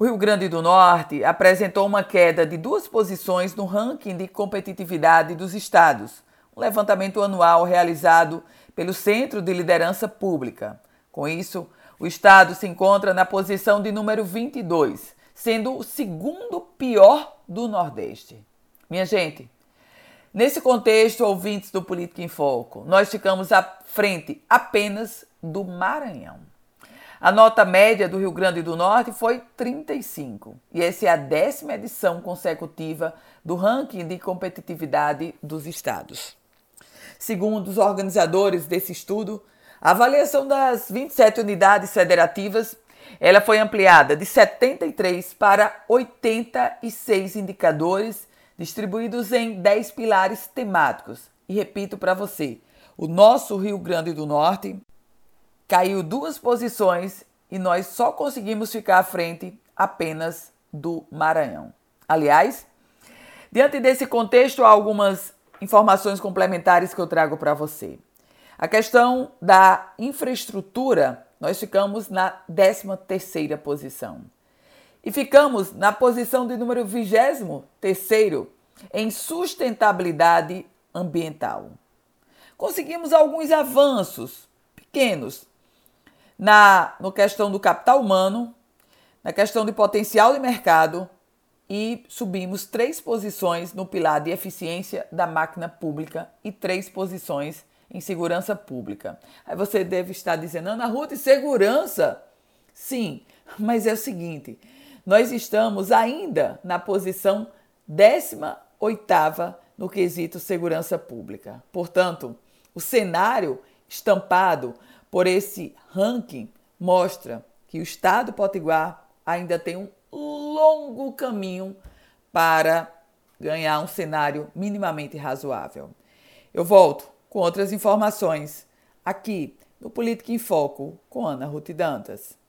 O Rio Grande do Norte apresentou uma queda de duas posições no ranking de competitividade dos estados, um levantamento anual realizado pelo Centro de Liderança Pública. Com isso, o estado se encontra na posição de número 22, sendo o segundo pior do Nordeste. Minha gente, nesse contexto, ouvintes do Política em Foco, nós ficamos à frente apenas do Maranhão. A nota média do Rio Grande do Norte foi 35, e essa é a décima edição consecutiva do ranking de competitividade dos estados. Segundo os organizadores desse estudo, a avaliação das 27 unidades federativas ela foi ampliada de 73 para 86 indicadores distribuídos em 10 pilares temáticos. E repito para você, o nosso Rio Grande do Norte caiu duas posições e nós só conseguimos ficar à frente apenas do Maranhão. Aliás, diante desse contexto, há algumas informações complementares que eu trago para você. A questão da infraestrutura, nós ficamos na 13 terceira posição. E ficamos na posição de número 23 terceiro em sustentabilidade ambiental. Conseguimos alguns avanços pequenos, na no questão do capital humano, na questão de potencial de mercado e subimos três posições no pilar de eficiência da máquina pública e três posições em segurança pública. Aí você deve estar dizendo, Ana Ruth, segurança? Sim, mas é o seguinte, nós estamos ainda na posição 18ª no quesito segurança pública. Portanto, o cenário estampado por esse ranking mostra que o Estado Potiguar ainda tem um longo caminho para ganhar um cenário minimamente razoável. Eu volto com outras informações aqui no Política em Foco com Ana Ruth Dantas.